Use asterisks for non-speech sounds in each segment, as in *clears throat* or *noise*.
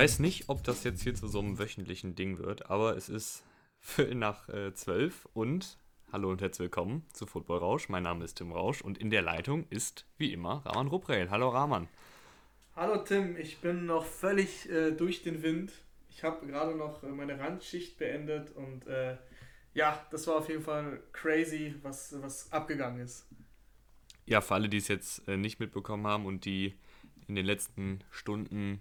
Ich weiß nicht, ob das jetzt hier zu so einem wöchentlichen Ding wird, aber es ist Viertel nach äh, zwölf und hallo und herzlich willkommen zu Football Rausch. Mein Name ist Tim Rausch und in der Leitung ist wie immer Rahman Ruprel. Hallo Rahman. Hallo Tim, ich bin noch völlig äh, durch den Wind. Ich habe gerade noch äh, meine Randschicht beendet und äh, ja, das war auf jeden Fall crazy, was, was abgegangen ist. Ja, für alle, die es jetzt äh, nicht mitbekommen haben und die in den letzten Stunden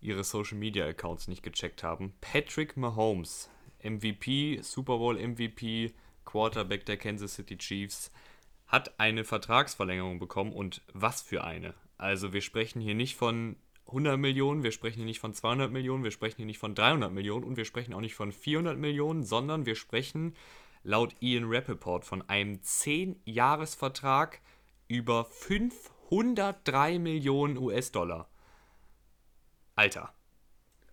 ihre Social Media Accounts nicht gecheckt haben. Patrick Mahomes, MVP, Super Bowl MVP, Quarterback der Kansas City Chiefs, hat eine Vertragsverlängerung bekommen und was für eine. Also wir sprechen hier nicht von 100 Millionen, wir sprechen hier nicht von 200 Millionen, wir sprechen hier nicht von 300 Millionen und wir sprechen auch nicht von 400 Millionen, sondern wir sprechen laut Ian Rappaport von einem 10-Jahres-Vertrag über 503 Millionen US-Dollar. Alter.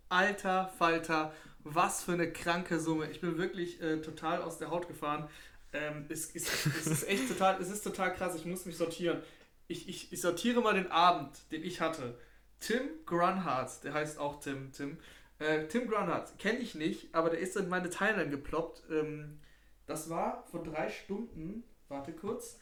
Alter Falter, was für eine kranke Summe. Ich bin wirklich äh, total aus der Haut gefahren. Ähm, es, es, es, ist echt total, es ist total krass. Ich muss mich sortieren. Ich, ich, ich sortiere mal den Abend, den ich hatte. Tim Grunhardt, der heißt auch Tim, Tim. Äh, Tim Grunhardt, kenne ich nicht, aber der ist in meine Timeline geploppt. Ähm, das war vor drei Stunden, warte kurz,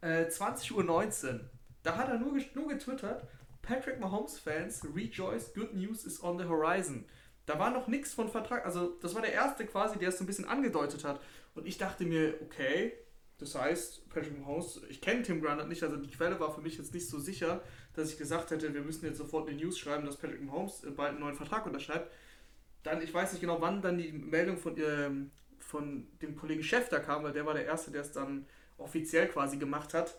äh, 20.19 Uhr. Da hat er nur, nur getwittert, Patrick Mahomes Fans, rejoice, good news is on the horizon. Da war noch nichts von Vertrag, also das war der erste quasi, der es so ein bisschen angedeutet hat. Und ich dachte mir, okay, das heißt, Patrick Mahomes, ich kenne Tim Grant nicht, also die Quelle war für mich jetzt nicht so sicher, dass ich gesagt hätte, wir müssen jetzt sofort eine News schreiben, dass Patrick Mahomes äh, bald einen neuen Vertrag unterschreibt. Dann, ich weiß nicht genau, wann dann die Meldung von, ähm, von dem Kollegen da kam, weil der war der Erste, der es dann offiziell quasi gemacht hat.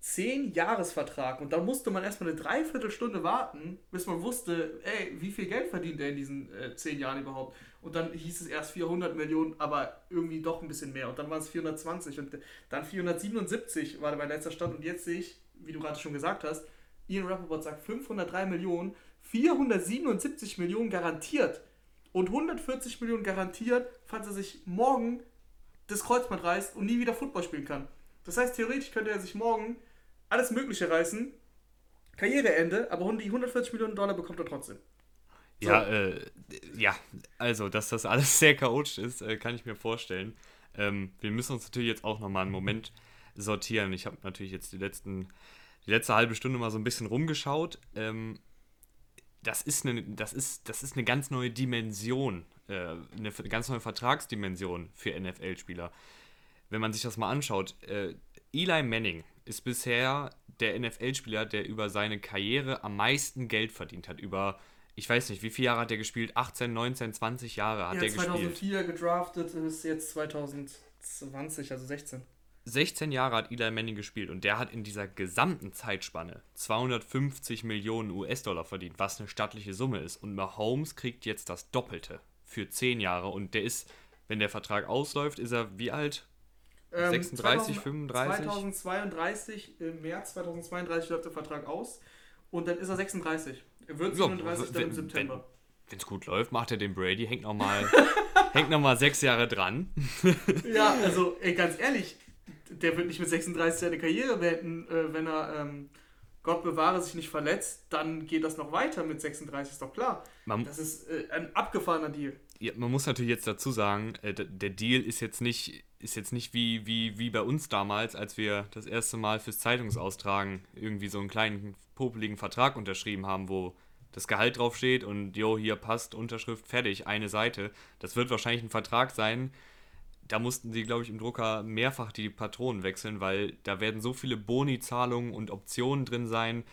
10 Jahresvertrag und da musste man erstmal eine Dreiviertelstunde warten, bis man wusste, ey, wie viel Geld verdient er in diesen äh, 10 Jahren überhaupt. Und dann hieß es erst 400 Millionen, aber irgendwie doch ein bisschen mehr. Und dann waren es 420 und dann 477 war mein letzter Stand. Und jetzt sehe ich, wie du gerade schon gesagt hast, Ian Rappaport sagt 503 Millionen, 477 Millionen garantiert und 140 Millionen garantiert, falls er sich morgen das Kreuzband reißt und nie wieder Football spielen kann. Das heißt, theoretisch könnte er sich morgen alles Mögliche reißen, Karriereende, aber die 140 Millionen Dollar bekommt er trotzdem. So. Ja, äh, ja, also, dass das alles *laughs* sehr chaotisch ist, äh, kann ich mir vorstellen. Ähm, wir müssen uns natürlich jetzt auch nochmal einen Moment sortieren. Ich habe natürlich jetzt die, letzten, die letzte halbe Stunde mal so ein bisschen rumgeschaut. Ähm, das, ist eine, das, ist, das ist eine ganz neue Dimension, äh, eine ganz neue Vertragsdimension für NFL-Spieler. Wenn man sich das mal anschaut, äh, Eli Manning ist bisher der NFL-Spieler, der über seine Karriere am meisten Geld verdient hat. Über, ich weiß nicht, wie viele Jahre hat er gespielt? 18, 19, 20 Jahre hat ja, er gespielt. 2004 gedraftet, ist jetzt 2020, also 16. 16 Jahre hat Eli Manning gespielt und der hat in dieser gesamten Zeitspanne 250 Millionen US-Dollar verdient, was eine stattliche Summe ist. Und Mahomes kriegt jetzt das Doppelte für 10 Jahre und der ist, wenn der Vertrag ausläuft, ist er wie alt? 36, 35? 2032, im März 2032 läuft der Vertrag aus und dann ist er 36. Er wird 37 ja, dann im September. Wenn es gut läuft, macht er den Brady, hängt nochmal *laughs* hängt noch mal sechs Jahre dran. *laughs* ja, also ey, ganz ehrlich, der wird nicht mit 36 seine Karriere beenden, äh, wenn er, ähm, Gott bewahre, sich nicht verletzt, dann geht das noch weiter mit 36, ist doch klar. Man, das ist äh, ein abgefahrener Deal. Ja, man muss natürlich jetzt dazu sagen, äh, der Deal ist jetzt nicht ist jetzt nicht wie, wie, wie bei uns damals, als wir das erste Mal fürs Zeitungsaustragen irgendwie so einen kleinen popeligen Vertrag unterschrieben haben, wo das Gehalt draufsteht und jo, hier passt, Unterschrift, fertig, eine Seite. Das wird wahrscheinlich ein Vertrag sein. Da mussten sie, glaube ich, im Drucker mehrfach die Patronen wechseln, weil da werden so viele Boni-Zahlungen und Optionen drin sein.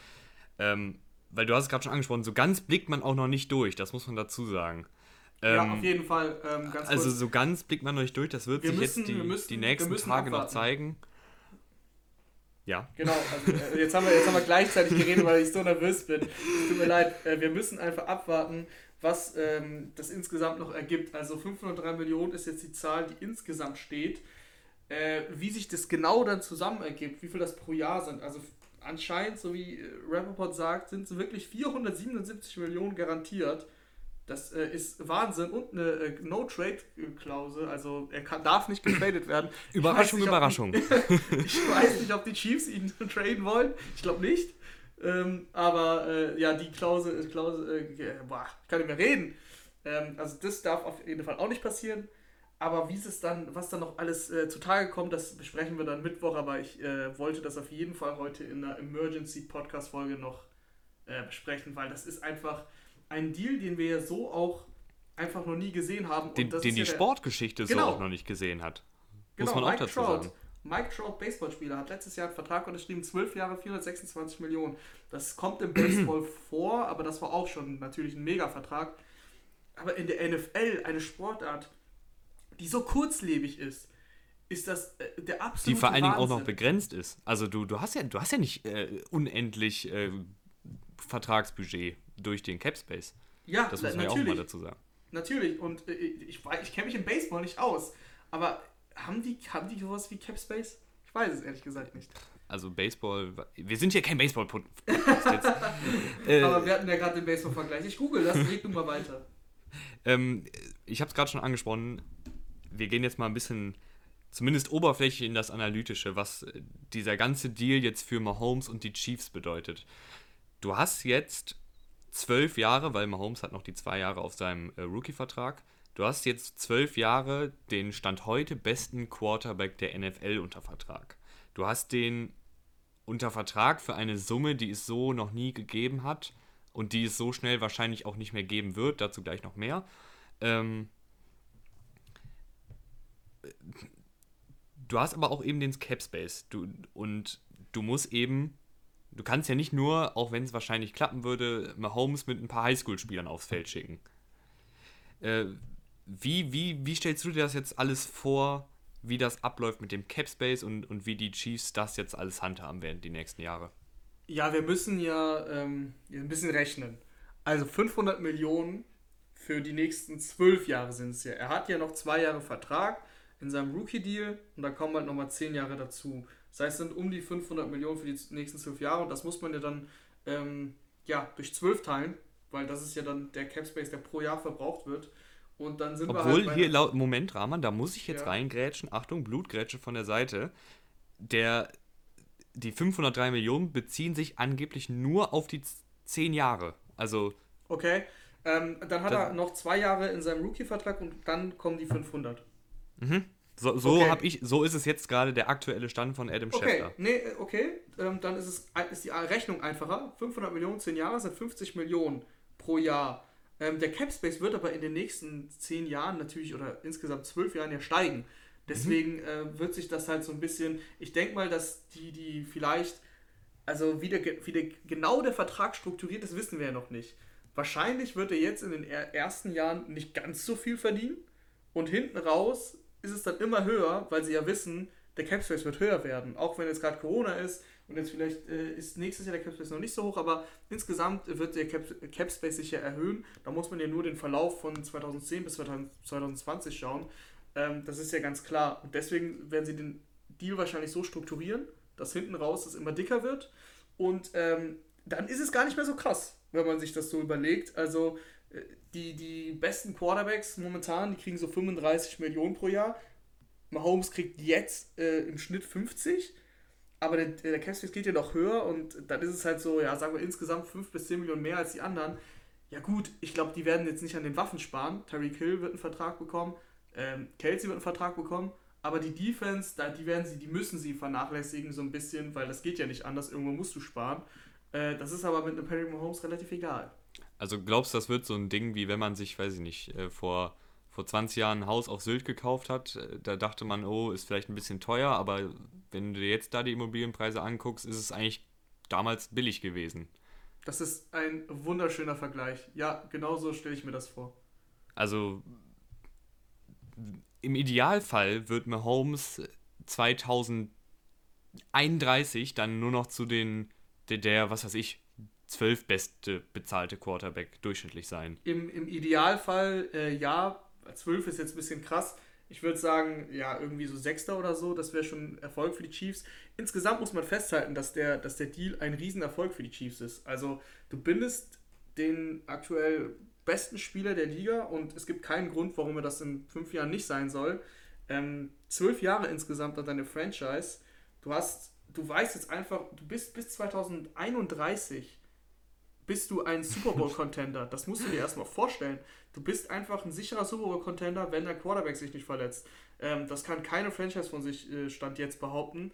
Ähm, weil du hast es gerade schon angesprochen, so ganz blickt man auch noch nicht durch, das muss man dazu sagen. Ähm, ja, auf jeden Fall. Ähm, also so ganz blickt man noch nicht durch, das wird wir sich müssen, jetzt die, müssen, die nächsten Tage abwarten. noch zeigen. Ja. Genau, also, äh, jetzt, haben wir, jetzt haben wir gleichzeitig geredet, weil ich so nervös bin. Tut mir leid, äh, wir müssen einfach abwarten, was ähm, das insgesamt noch ergibt. Also 503 Millionen ist jetzt die Zahl, die insgesamt steht. Äh, wie sich das genau dann zusammen ergibt, wie viel das pro Jahr sind. Also anscheinend, so wie äh, Rappaport sagt, sind es wirklich 477 Millionen garantiert. Das äh, ist Wahnsinn und eine äh, No-Trade-Klausel, also er kann, darf nicht getradet werden. Überraschung, nicht, Überraschung. Die, *laughs* ich weiß nicht, ob die Chiefs ihn *laughs* traden wollen. Ich glaube nicht. Ähm, aber äh, ja, die Klausel, Klausel äh, boah, ich kann nicht mehr reden. Ähm, also das darf auf jeden Fall auch nicht passieren. Aber wie es dann, was dann noch alles äh, zutage kommt, das besprechen wir dann Mittwoch. Aber ich äh, wollte das auf jeden Fall heute in einer Emergency Podcast Folge noch äh, besprechen, weil das ist einfach ein Deal, den wir ja so auch einfach noch nie gesehen haben. Den, den die ja Sportgeschichte genau. so auch noch nicht gesehen hat. Muss genau, man auch Mike dazu Trout, sagen. Mike Trout, Baseballspieler, hat letztes Jahr einen Vertrag unterschrieben, 12 Jahre, 426 Millionen. Das kommt im Baseball *clears throat* vor, aber das war auch schon natürlich ein Mega-Vertrag. Aber in der NFL, eine Sportart, die so kurzlebig ist, ist das äh, der absolute Die vor allen Dingen auch noch begrenzt ist. Also du, du hast ja, du hast ja nicht äh, unendlich äh, Vertragsbudget durch den Capspace. Ja, das muss man ja auch mal dazu sagen. Natürlich, und äh, ich, ich kenne mich im Baseball nicht aus, aber haben die, haben die sowas wie Capspace? Ich weiß es ehrlich gesagt nicht. Also Baseball, wir sind hier kein baseball *laughs* jetzt. äh, aber wir hatten ja gerade den Baseball-Vergleich. Ich google das, leg du mal weiter. Ähm, ich habe es gerade schon angesprochen, wir gehen jetzt mal ein bisschen, zumindest oberflächlich in das Analytische, was dieser ganze Deal jetzt für Mahomes und die Chiefs bedeutet. Du hast jetzt zwölf Jahre, weil Mahomes hat noch die zwei Jahre auf seinem äh, Rookie-Vertrag. Du hast jetzt zwölf Jahre den Stand heute besten Quarterback der NFL unter Vertrag. Du hast den unter Vertrag für eine Summe, die es so noch nie gegeben hat und die es so schnell wahrscheinlich auch nicht mehr geben wird. Dazu gleich noch mehr. Ähm, du hast aber auch eben den Cap Space du, und du musst eben du kannst ja nicht nur, auch wenn es wahrscheinlich klappen würde, Mahomes mit ein paar Highschool-Spielern aufs Feld schicken. Äh, wie, wie, wie stellst du dir das jetzt alles vor, wie das abläuft mit dem Cap Space und, und wie die Chiefs das jetzt alles handhaben werden die nächsten Jahre? Ja, wir müssen ja ähm, ein bisschen rechnen. Also 500 Millionen für die nächsten zwölf Jahre sind es ja. Er hat ja noch zwei Jahre Vertrag in seinem Rookie-Deal und da kommen halt nochmal zehn Jahre dazu. Das heißt, es sind um die 500 Millionen für die nächsten zwölf Jahre und das muss man ja dann ähm, ja, durch zwölf teilen, weil das ist ja dann der Cap Space, der pro Jahr verbraucht wird. Und dann sind Obwohl wir halt hier laut Moment, Rahman, da muss ich jetzt ja. reingrätschen. Achtung, Blutgrätsche von der Seite. Der, die 503 Millionen beziehen sich angeblich nur auf die 10 Jahre. Also. Okay. Ähm, dann hat dann, er noch zwei Jahre in seinem Rookie-Vertrag und dann kommen die 500. Mhm. So, so okay. ich, so ist es jetzt gerade der aktuelle Stand von Adam okay. Schefter. Nee, okay, ähm, dann ist, es, ist die Rechnung einfacher. 500 Millionen, 10 Jahre sind 50 Millionen pro Jahr. Ähm, der Cap Space wird aber in den nächsten 10 Jahren natürlich oder insgesamt 12 Jahren ja steigen. Deswegen mhm. äh, wird sich das halt so ein bisschen, ich denke mal, dass die, die vielleicht, also wie der, wie der, genau der Vertrag strukturiert ist, wissen wir ja noch nicht. Wahrscheinlich wird er jetzt in den ersten Jahren nicht ganz so viel verdienen und hinten raus ist es dann immer höher, weil sie ja wissen, der Capspace wird höher werden. Auch wenn jetzt gerade Corona ist und jetzt vielleicht äh, ist nächstes Jahr der Capspace noch nicht so hoch, aber insgesamt wird der Cap Capspace sich ja erhöhen. Da muss man ja nur den Verlauf von 2010 bis 2020 schauen. Ähm, das ist ja ganz klar. Und deswegen werden sie den Deal wahrscheinlich so strukturieren, dass hinten raus es immer dicker wird. Und ähm, dann ist es gar nicht mehr so krass, wenn man sich das so überlegt. Also die, die besten Quarterbacks momentan, die kriegen so 35 Millionen pro Jahr. Mahomes kriegt jetzt äh, im Schnitt 50, aber der, der Capspace geht ja noch höher und dann ist es halt so, ja, sagen wir insgesamt 5 bis 10 Millionen mehr als die anderen. Ja gut, ich glaube, die werden jetzt nicht an den Waffen sparen. Tyreek Hill wird einen Vertrag bekommen, ähm, Kelsey wird einen Vertrag bekommen, aber die Defense, da, die werden sie, die müssen sie vernachlässigen so ein bisschen, weil das geht ja nicht anders, irgendwo musst du sparen. Äh, das ist aber mit einem Patrick Mahomes relativ egal. Also glaubst du, das wird so ein Ding, wie wenn man sich, weiß ich nicht, äh, vor, vor 20 Jahren ein Haus auf Sylt gekauft hat? Äh, da dachte man, oh, ist vielleicht ein bisschen teuer, aber wenn du dir jetzt da die Immobilienpreise anguckst, ist es eigentlich damals billig gewesen. Das ist ein wunderschöner Vergleich. Ja, genau so stelle ich mir das vor. Also im Idealfall wird Mahomes 2031 dann nur noch zu den, der, der was weiß ich, zwölf beste bezahlte Quarterback durchschnittlich sein. Im, im Idealfall äh, ja, zwölf ist jetzt ein bisschen krass. Ich würde sagen, ja, irgendwie so Sechster oder so, das wäre schon Erfolg für die Chiefs. Insgesamt muss man festhalten, dass der, dass der Deal ein Riesenerfolg für die Chiefs ist. Also du bindest den aktuell besten Spieler der Liga und es gibt keinen Grund, warum er das in fünf Jahren nicht sein soll. Ähm, zwölf Jahre insgesamt an deine Franchise. Du hast du weißt jetzt einfach, du bist bis 2031 bist du ein Super Bowl-Contender. Das musst du dir erstmal vorstellen. Du bist einfach ein sicherer Super Bowl-Contender, wenn der Quarterback sich nicht verletzt. Ähm, das kann keine Franchise von sich äh, Stand jetzt behaupten.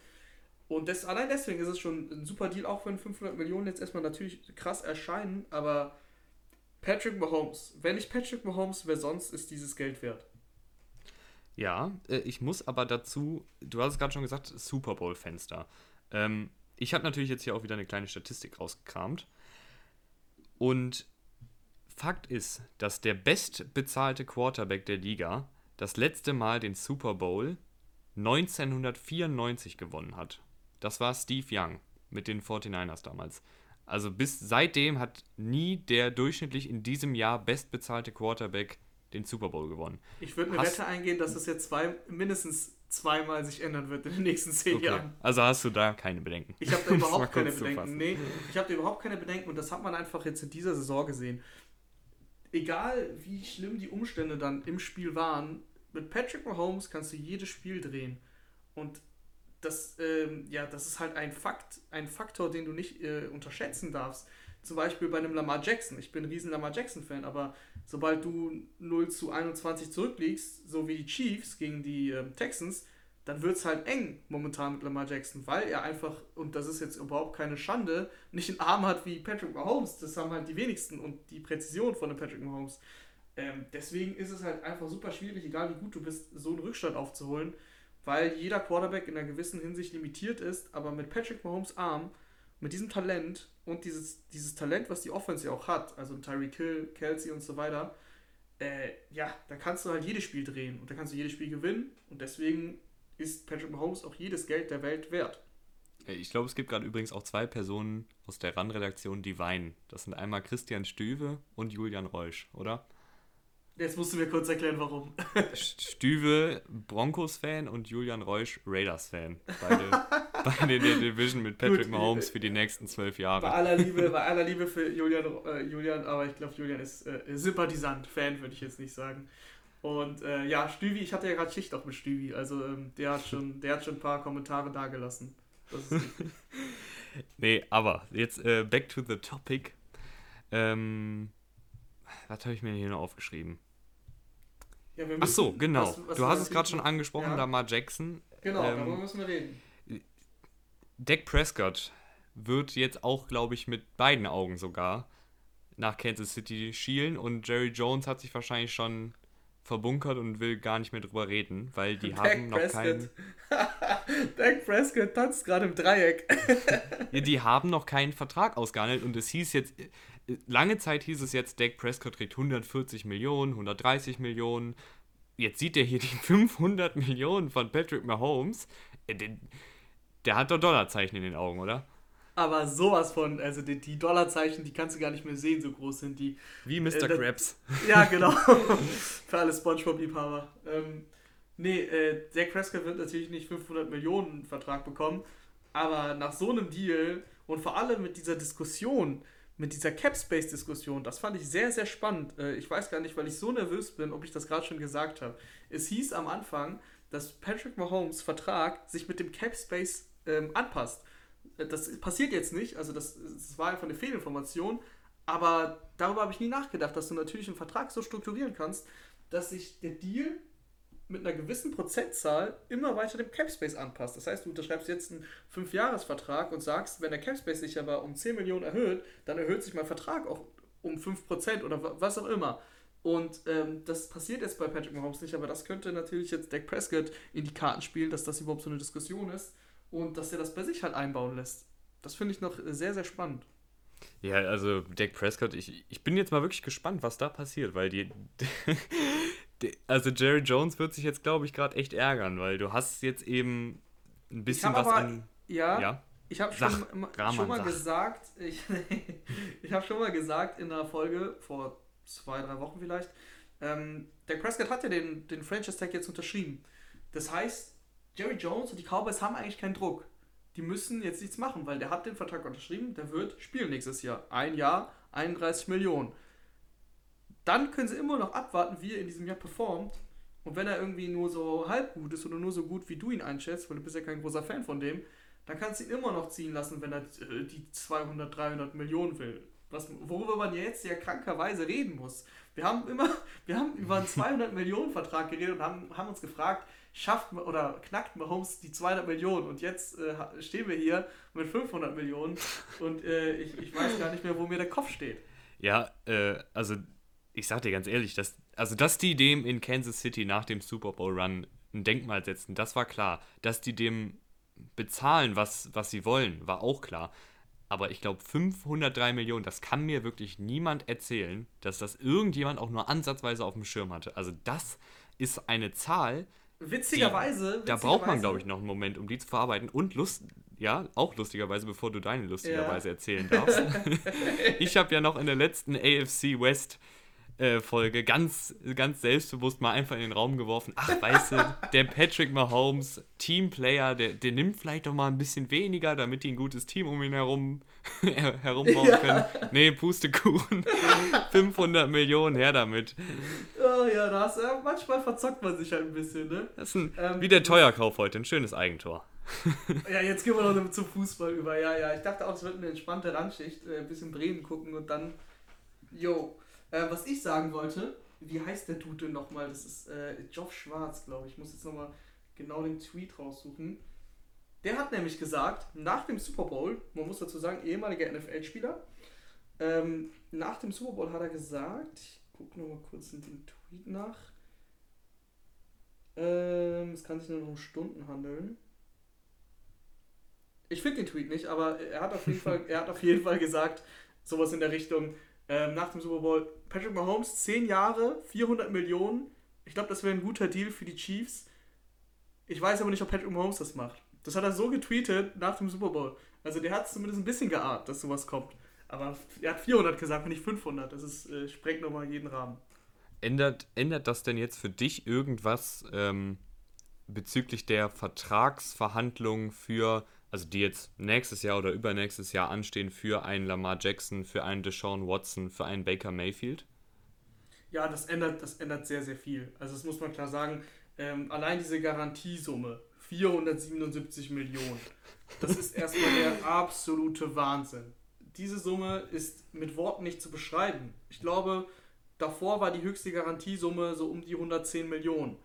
Und das, allein deswegen ist es schon ein super Deal, auch wenn 500 Millionen jetzt erstmal natürlich krass erscheinen, aber Patrick Mahomes, wenn nicht Patrick Mahomes, wer sonst ist dieses Geld wert? Ja, äh, ich muss aber dazu, du hast es gerade schon gesagt, Super Bowl-Fenster. Ähm, ich habe natürlich jetzt hier auch wieder eine kleine Statistik rausgekramt. Und Fakt ist, dass der bestbezahlte Quarterback der Liga das letzte Mal den Super Bowl 1994 gewonnen hat. Das war Steve Young mit den 49ers damals. Also bis seitdem hat nie der durchschnittlich in diesem Jahr bestbezahlte Quarterback den Super Bowl gewonnen. Ich würde eine hast, Wette eingehen, dass es jetzt zwei, mindestens zweimal sich ändern wird in den nächsten zehn okay. Jahren. Also hast du da keine Bedenken? Ich habe da *laughs* überhaupt keine Bedenken. Nee, ich habe da überhaupt keine Bedenken und das hat man einfach jetzt in dieser Saison gesehen. Egal wie schlimm die Umstände dann im Spiel waren, mit Patrick Mahomes kannst du jedes Spiel drehen. Und das, ähm, ja, das ist halt ein Fakt, ein Faktor, den du nicht äh, unterschätzen darfst. Zum Beispiel bei einem Lamar Jackson. Ich bin ein riesen Lamar Jackson-Fan, aber sobald du 0 zu 21 zurückliegst, so wie die Chiefs gegen die ähm, Texans, dann wird es halt eng momentan mit Lamar Jackson, weil er einfach, und das ist jetzt überhaupt keine Schande, nicht einen Arm hat wie Patrick Mahomes. Das haben halt die wenigsten und die Präzision von dem Patrick Mahomes. Ähm, deswegen ist es halt einfach super schwierig, egal wie gut du bist, so einen Rückstand aufzuholen weil jeder Quarterback in einer gewissen Hinsicht limitiert ist, aber mit Patrick Mahomes Arm, mit diesem Talent und dieses, dieses Talent, was die Offense ja auch hat, also Tyreek Hill, Kelsey und so weiter, äh, ja, da kannst du halt jedes Spiel drehen und da kannst du jedes Spiel gewinnen und deswegen ist Patrick Mahomes auch jedes Geld der Welt wert. Ich glaube, es gibt gerade übrigens auch zwei Personen aus der RAN-Redaktion, die weinen. Das sind einmal Christian Stüwe und Julian Reusch, oder? Jetzt musst du mir kurz erklären, warum. Stüve, Broncos-Fan und Julian Reusch, Raiders-Fan. Beide, *laughs* beide in der Division mit Patrick Gut, Mahomes für die nächsten zwölf Jahre. Bei aller Liebe, bei aller Liebe für Julian, äh, Julian aber ich glaube, Julian ist äh, Sympathisant. Fan würde ich jetzt nicht sagen. Und äh, ja, Stüvi, ich hatte ja gerade Schicht auch mit Stüvi. Also ähm, der, hat schon, der hat schon ein paar Kommentare dagelassen. *laughs* nee, aber jetzt äh, back to the topic. Ähm, was habe ich mir hier noch aufgeschrieben? Ja, Ach so, genau. Was, was du hast es gerade schon angesprochen, ja. Lamar Jackson. Genau, ähm, darüber müssen wir reden. Dak Prescott wird jetzt auch, glaube ich, mit beiden Augen sogar nach Kansas City schielen und Jerry Jones hat sich wahrscheinlich schon verbunkert und will gar nicht mehr drüber reden, weil die Dak haben noch Prescott. keinen. *laughs* Dak Prescott tanzt gerade im Dreieck. *laughs* ja, die haben noch keinen Vertrag ausgehandelt und es hieß jetzt, lange Zeit hieß es jetzt, Dak Prescott kriegt 140 Millionen, 130 Millionen. Jetzt sieht er hier die 500 Millionen von Patrick Mahomes. Der, der hat doch Dollarzeichen in den Augen, oder? Aber sowas von, also die, die, Dollarzeichen, die kannst du gar nicht mehr sehen, so groß sind die. Wie Mr. Äh, Krabs. Ja, *laughs* genau. Für alle Spongebob-Liebhaber. Ähm, nee, äh, Dak Prescott wird natürlich nicht 500 Millionen Vertrag bekommen, aber nach so einem Deal und vor allem mit dieser Diskussion, mit dieser Cap-Space-Diskussion, das fand ich sehr, sehr spannend. Äh, ich weiß gar nicht, weil ich so nervös bin, ob ich das gerade schon gesagt habe. Es hieß am Anfang, dass Patrick Mahomes Vertrag sich mit dem Cap-Space ähm, anpasst. Das passiert jetzt nicht, also das, das war einfach eine Fehlinformation, aber darüber habe ich nie nachgedacht, dass du natürlich einen Vertrag so strukturieren kannst, dass sich der Deal mit einer gewissen Prozentzahl immer weiter dem Capspace anpasst. Das heißt, du unterschreibst jetzt einen 5-Jahres-Vertrag und sagst, wenn der Capspace sich aber um 10 Millionen erhöht, dann erhöht sich mein Vertrag auch um 5% oder was auch immer. Und ähm, das passiert jetzt bei Patrick Mahomes nicht, aber das könnte natürlich jetzt Dak Prescott in die Karten spielen, dass das überhaupt so eine Diskussion ist und dass er das bei sich halt einbauen lässt. Das finde ich noch sehr, sehr spannend. Ja, also Dak Prescott, ich, ich bin jetzt mal wirklich gespannt, was da passiert, weil die, *laughs* also Jerry Jones wird sich jetzt, glaube ich, gerade echt ärgern, weil du hast jetzt eben ein bisschen was aber, an. Ja, ja? ich habe schon, schon mal sag. gesagt, ich, *laughs* ich habe schon mal gesagt in einer Folge vor zwei, drei Wochen vielleicht, ähm, der Prescott hat ja den, den Franchise Tag jetzt unterschrieben. Das heißt, Jerry Jones und die Cowboys haben eigentlich keinen Druck. Die müssen jetzt nichts machen, weil der hat den Vertrag unterschrieben, der wird spielen nächstes Jahr. Ein Jahr, 31 Millionen dann können sie immer noch abwarten, wie er in diesem Jahr performt. Und wenn er irgendwie nur so halb gut ist oder nur so gut, wie du ihn einschätzt, weil du bist ja kein großer Fan von dem, dann kannst du ihn immer noch ziehen lassen, wenn er äh, die 200, 300 Millionen will. Was, worüber man jetzt ja krankerweise reden muss. Wir haben immer, *laughs* wir haben über einen 200 Millionen Vertrag geredet und haben, haben uns gefragt, schafft oder knackt Mahomes die 200 Millionen und jetzt äh, stehen wir hier mit 500 Millionen *laughs* und äh, ich, ich weiß gar nicht mehr, wo mir der Kopf steht. Ja, äh, also ich sag dir ganz ehrlich, dass, also dass die dem in Kansas City nach dem Super Bowl Run ein Denkmal setzen, das war klar. Dass die dem bezahlen, was, was sie wollen, war auch klar. Aber ich glaube, 503 Millionen, das kann mir wirklich niemand erzählen, dass das irgendjemand auch nur ansatzweise auf dem Schirm hatte. Also das ist eine Zahl. Witzigerweise. Die, da braucht man, glaube ich, noch einen Moment, um die zu verarbeiten. Und Lust, ja, auch lustigerweise, bevor du deine lustigerweise ja. erzählen darfst. *laughs* ich habe ja noch in der letzten AFC West äh, Folge ganz, ganz selbstbewusst mal einfach in den Raum geworfen. Ach, weißt du, *laughs* der Patrick Mahomes, Teamplayer, der, der nimmt vielleicht doch mal ein bisschen weniger, damit die ein gutes Team um ihn herum *laughs* herumbauen ja. können. Nee, Pustekuchen. *laughs* 500 Millionen, her damit. Oh ja, das, äh, manchmal verzockt man sich halt ein bisschen, ne? Das ist ein, ähm, wie der Teuerkauf heute, ein schönes Eigentor. ja, *laughs* jetzt gehen wir noch zum Fußball über. Ja, ja, ich dachte auch, es wird eine entspannte Randschicht, äh, ein bisschen Bremen gucken und dann, yo, äh, was ich sagen wollte, wie heißt der Dude denn nochmal? Das ist äh, Geoff Schwarz, glaube ich. Ich muss jetzt nochmal genau den Tweet raussuchen. Der hat nämlich gesagt, nach dem Super Bowl, man muss dazu sagen, ehemaliger NFL-Spieler, ähm, nach dem Super Bowl hat er gesagt, ich gucke nochmal kurz in den Tweet nach, ähm, es kann sich nur noch um Stunden handeln. Ich finde den Tweet nicht, aber er hat auf jeden Fall, er hat auf jeden Fall gesagt, sowas in der Richtung, ähm, nach dem Super Bowl. Patrick Mahomes, 10 Jahre, 400 Millionen. Ich glaube, das wäre ein guter Deal für die Chiefs. Ich weiß aber nicht, ob Patrick Mahomes das macht. Das hat er so getweetet nach dem Super Bowl. Also der hat es zumindest ein bisschen geahnt, dass sowas kommt. Aber er hat 400 gesagt, nicht 500. Das ist, äh, sprengt nochmal jeden Rahmen. Ändert, ändert das denn jetzt für dich irgendwas ähm, bezüglich der Vertragsverhandlungen für also die jetzt nächstes Jahr oder übernächstes Jahr anstehen für einen Lamar Jackson, für einen Deshaun Watson, für einen Baker Mayfield? Ja, das ändert, das ändert sehr, sehr viel. Also das muss man klar sagen. Ähm, allein diese Garantiesumme, 477 Millionen, das ist erstmal der absolute Wahnsinn. Diese Summe ist mit Worten nicht zu beschreiben. Ich glaube, davor war die höchste Garantiesumme so um die 110 Millionen.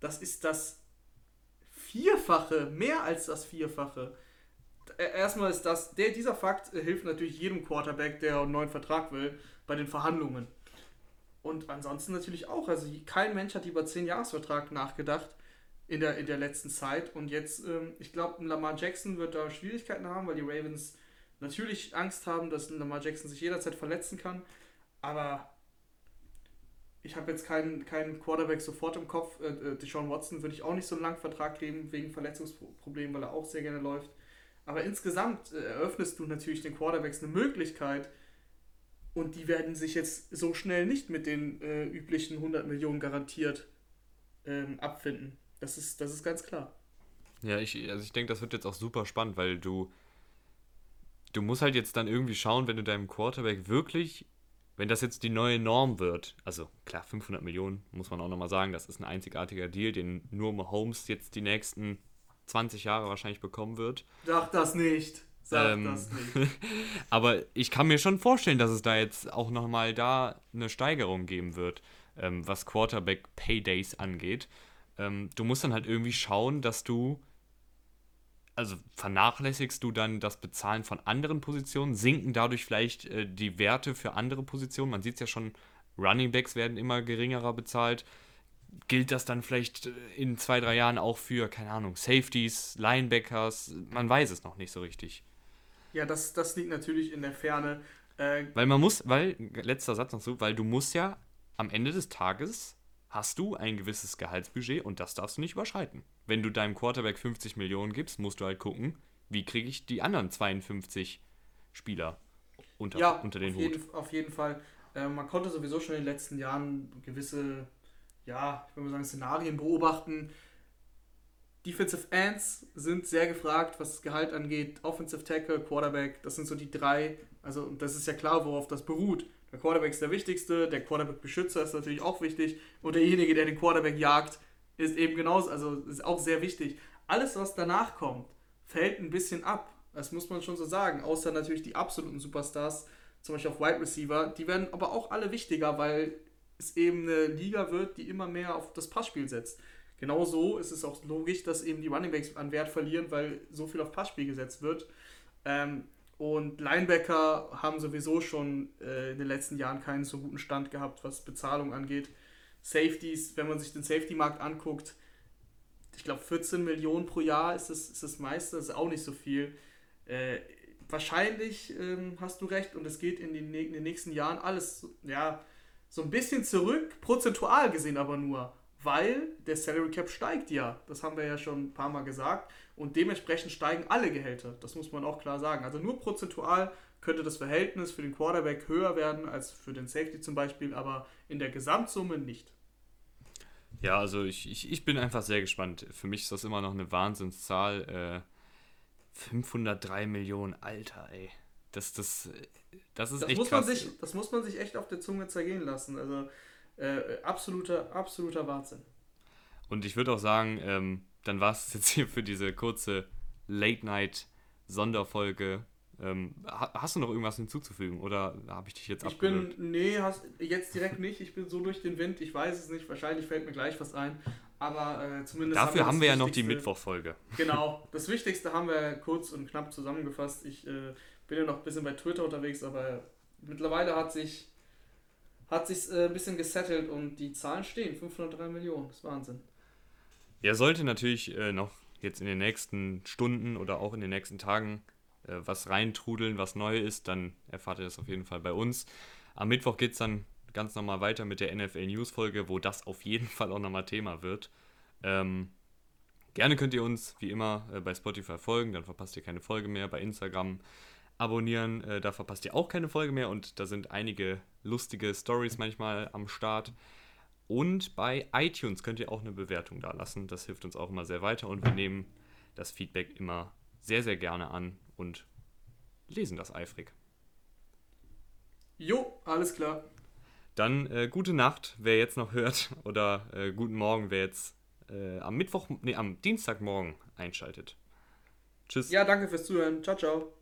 Das ist das Vierfache, mehr als das Vierfache. Äh, erstmal ist das, der, dieser Fakt hilft natürlich jedem Quarterback, der einen neuen Vertrag will, bei den Verhandlungen. Und ansonsten natürlich auch. Also kein Mensch hat über 10 Jahresvertrag nachgedacht in der, in der letzten Zeit. Und jetzt, ähm, ich glaube, Lamar Jackson wird da Schwierigkeiten haben, weil die Ravens natürlich Angst haben, dass Lamar Jackson sich jederzeit verletzen kann. Aber ich habe jetzt keinen, keinen Quarterback sofort im Kopf. Äh, äh, Deshaun Watson würde ich auch nicht so einen langen Vertrag geben wegen Verletzungsproblemen, weil er auch sehr gerne läuft. Aber insgesamt äh, eröffnest du natürlich den Quarterbacks eine Möglichkeit und die werden sich jetzt so schnell nicht mit den äh, üblichen 100 Millionen garantiert ähm, abfinden. Das ist, das ist ganz klar. Ja, ich, also ich denke, das wird jetzt auch super spannend, weil du, du musst halt jetzt dann irgendwie schauen, wenn du deinem Quarterback wirklich, wenn das jetzt die neue Norm wird, also klar, 500 Millionen, muss man auch nochmal sagen, das ist ein einzigartiger Deal, den nur Mahomes jetzt die nächsten 20 Jahre wahrscheinlich bekommen wird. Sag das nicht. Sag ähm, das nicht. *laughs* aber ich kann mir schon vorstellen, dass es da jetzt auch nochmal da eine Steigerung geben wird, ähm, was Quarterback-Paydays angeht. Ähm, du musst dann halt irgendwie schauen, dass du also vernachlässigst du dann das Bezahlen von anderen Positionen, sinken dadurch vielleicht äh, die Werte für andere Positionen. Man sieht es ja schon, Running Backs werden immer geringerer bezahlt gilt das dann vielleicht äh, in zwei, drei Jahren auch für, keine Ahnung, Safeties, Linebackers? Man weiß es noch nicht so richtig. Ja, das, das liegt natürlich in der Ferne. Äh, weil man muss, weil, letzter Satz noch so, weil du musst ja am Ende des Tages hast du ein gewisses Gehaltsbudget und das darfst du nicht überschreiten. Wenn du deinem Quarterback 50 Millionen gibst, musst du halt gucken, wie kriege ich die anderen 52 Spieler unter, ja, unter den auf Hut. Jeden, auf jeden Fall. Äh, man konnte sowieso schon in den letzten Jahren gewisse ja, ich würde mal sagen, Szenarien beobachten. Defensive Ends sind sehr gefragt, was das Gehalt angeht. Offensive Tackle, Quarterback, das sind so die drei. Also, das ist ja klar, worauf das beruht. Der Quarterback ist der wichtigste, der Quarterback-Beschützer ist natürlich auch wichtig und derjenige, der den Quarterback jagt, ist eben genauso, also ist auch sehr wichtig. Alles, was danach kommt, fällt ein bisschen ab. Das muss man schon so sagen. Außer natürlich die absoluten Superstars, zum Beispiel auf Wide Receiver. Die werden aber auch alle wichtiger, weil es eben eine Liga wird, die immer mehr auf das Passspiel setzt. Genauso ist es auch logisch, dass eben die Runningbacks an Wert verlieren, weil so viel auf Passspiel gesetzt wird. Ähm, und Linebacker haben sowieso schon äh, in den letzten Jahren keinen so guten Stand gehabt, was Bezahlung angeht. Safeties, wenn man sich den Safety-Markt anguckt, ich glaube 14 Millionen pro Jahr ist das, ist das meiste, das ist auch nicht so viel. Äh, wahrscheinlich ähm, hast du recht und es geht in, die, in den nächsten Jahren alles ja, so ein bisschen zurück, prozentual gesehen aber nur, weil der Salary Cap steigt ja. Das haben wir ja schon ein paar Mal gesagt und dementsprechend steigen alle Gehälter. Das muss man auch klar sagen. Also nur prozentual könnte das Verhältnis für den Quarterback höher werden als für den Safety zum Beispiel, aber in der Gesamtsumme nicht. Ja, also ich, ich, ich bin einfach sehr gespannt. Für mich ist das immer noch eine Wahnsinnszahl. Äh, 503 Millionen, Alter, ey. Das, das, das ist das echt muss krass. Man sich, das muss man sich echt auf der Zunge zergehen lassen. Also äh, absoluter, absoluter Wahnsinn. Und ich würde auch sagen, ähm, dann war es jetzt hier für diese kurze Late-Night-Sonderfolge ähm, hast du noch irgendwas hinzuzufügen oder habe ich dich jetzt Ich bin, nee, hast, jetzt direkt nicht. Ich bin so durch den Wind, ich weiß es nicht. Wahrscheinlich fällt mir gleich was ein. Aber äh, zumindest. Dafür haben wir, haben wir ja noch die Mittwochfolge. Genau, das Wichtigste haben wir kurz und knapp zusammengefasst. Ich äh, bin ja noch ein bisschen bei Twitter unterwegs, aber mittlerweile hat sich hat sich äh, ein bisschen gesettelt und die Zahlen stehen. 503 Millionen, das ist Wahnsinn. Ja, sollte natürlich äh, noch jetzt in den nächsten Stunden oder auch in den nächsten Tagen äh, was reintrudeln, was neu ist, dann erfahrt ihr das auf jeden Fall bei uns. Am Mittwoch geht es dann ganz normal weiter mit der NFL News Folge, wo das auf jeden Fall auch nochmal Thema wird. Ähm, gerne könnt ihr uns wie immer äh, bei Spotify folgen, dann verpasst ihr keine Folge mehr. Bei Instagram abonnieren, äh, da verpasst ihr auch keine Folge mehr und da sind einige lustige Stories manchmal am Start. Und bei iTunes könnt ihr auch eine Bewertung da lassen. Das hilft uns auch immer sehr weiter und wir nehmen das Feedback immer sehr, sehr gerne an und lesen das eifrig. Jo, alles klar. Dann äh, gute Nacht, wer jetzt noch hört, *laughs* oder äh, guten Morgen, wer jetzt äh, am Mittwoch, nee, am Dienstagmorgen einschaltet. Tschüss. Ja, danke fürs Zuhören. Ciao, ciao.